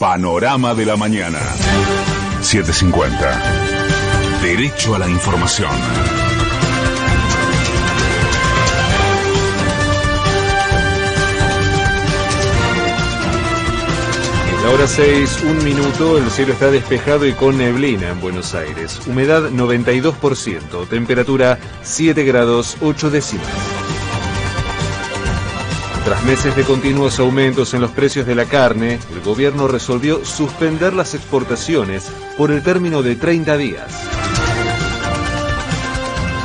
Panorama de la mañana. 750. Derecho a la información. La hora 6, un minuto, el cielo está despejado y con neblina en Buenos Aires. Humedad 92%, temperatura 7 grados 8 décimas. Tras meses de continuos aumentos en los precios de la carne, el gobierno resolvió suspender las exportaciones por el término de 30 días.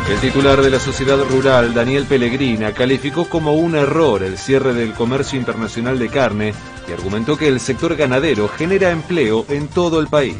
El titular de la Sociedad Rural, Daniel Pellegrina, calificó como un error el cierre del comercio internacional de carne y argumentó que el sector ganadero genera empleo en todo el país.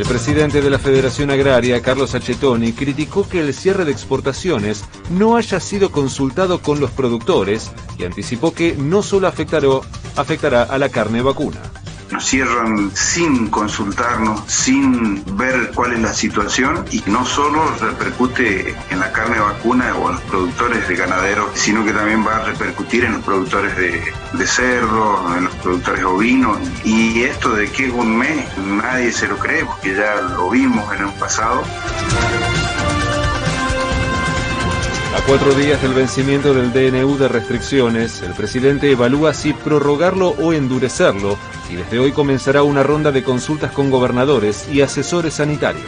El presidente de la Federación Agraria, Carlos Achetoni, criticó que el cierre de exportaciones no haya sido consultado con los productores y anticipó que no solo afectará, afectará a la carne vacuna nos cierran sin consultarnos, sin ver cuál es la situación y no solo repercute en la carne vacuna o en los productores de ganaderos, sino que también va a repercutir en los productores de, de cerdo, en los productores ovinos. Y esto de que es un mes, nadie se lo cree porque ya lo vimos en el pasado. Cuatro días del vencimiento del DNU de restricciones, el presidente evalúa si prorrogarlo o endurecerlo y desde hoy comenzará una ronda de consultas con gobernadores y asesores sanitarios.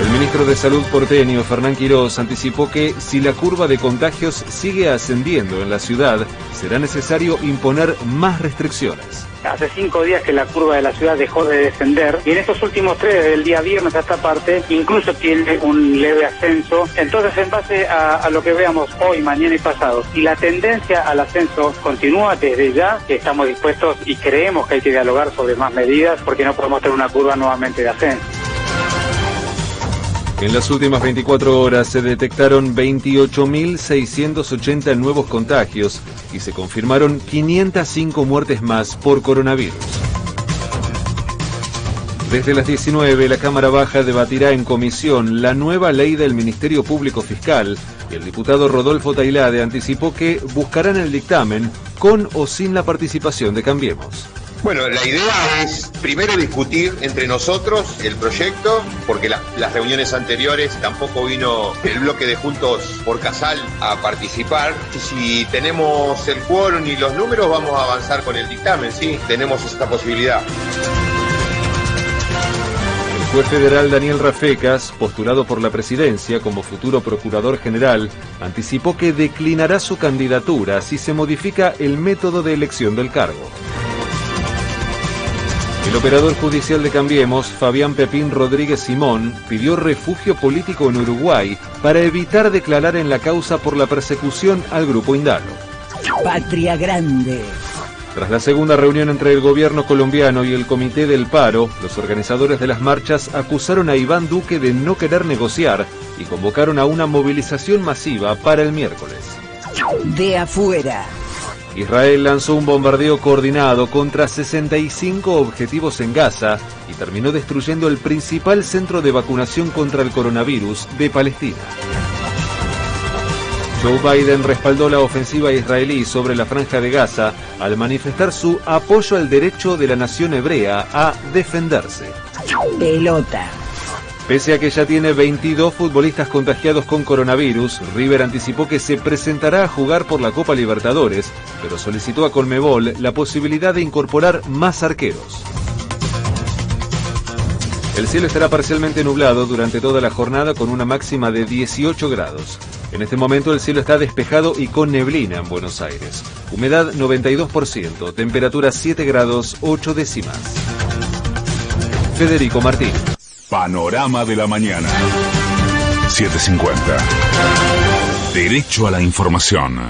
El ministro de Salud porteño, Fernán Quirós, anticipó que si la curva de contagios sigue ascendiendo en la ciudad, será necesario imponer más restricciones. Hace cinco días que la curva de la ciudad dejó de descender y en estos últimos tres, desde el día viernes a esta parte, incluso tiene un leve ascenso. Entonces, en base a, a, lo que veamos hoy, mañana y pasado, si la tendencia al ascenso continúa desde ya, estamos dispuestos y creemos que hay que dialogar sobre más medidas porque no podemos tener una curva nuevamente de ascenso. En las últimas 24 horas se detectaron 28.680 nuevos contagios y se confirmaron 505 muertes más por coronavirus. Desde las 19, la Cámara Baja debatirá en comisión la nueva ley del Ministerio Público Fiscal y el diputado Rodolfo Tailade anticipó que buscarán el dictamen con o sin la participación de Cambiemos. Bueno, la idea es primero discutir entre nosotros el proyecto, porque la, las reuniones anteriores tampoco vino el bloque de Juntos por Casal a participar. Si tenemos el quórum y los números, vamos a avanzar con el dictamen, sí, tenemos esta posibilidad. El juez federal Daniel Rafecas, postulado por la presidencia como futuro procurador general, anticipó que declinará su candidatura si se modifica el método de elección del cargo. El operador judicial de Cambiemos, Fabián Pepín Rodríguez Simón, pidió refugio político en Uruguay para evitar declarar en la causa por la persecución al grupo Indalo. Patria Grande. Tras la segunda reunión entre el gobierno colombiano y el Comité del Paro, los organizadores de las marchas acusaron a Iván Duque de no querer negociar y convocaron a una movilización masiva para el miércoles. De afuera. Israel lanzó un bombardeo coordinado contra 65 objetivos en Gaza y terminó destruyendo el principal centro de vacunación contra el coronavirus de Palestina. Joe Biden respaldó la ofensiva israelí sobre la franja de Gaza al manifestar su apoyo al derecho de la nación hebrea a defenderse. Pelota. Pese a que ya tiene 22 futbolistas contagiados con coronavirus, River anticipó que se presentará a jugar por la Copa Libertadores, pero solicitó a Colmebol la posibilidad de incorporar más arqueros. El cielo estará parcialmente nublado durante toda la jornada con una máxima de 18 grados. En este momento el cielo está despejado y con neblina en Buenos Aires. Humedad 92%, temperatura 7 grados 8 décimas. Federico Martín. Panorama de la mañana. 750. Derecho a la información.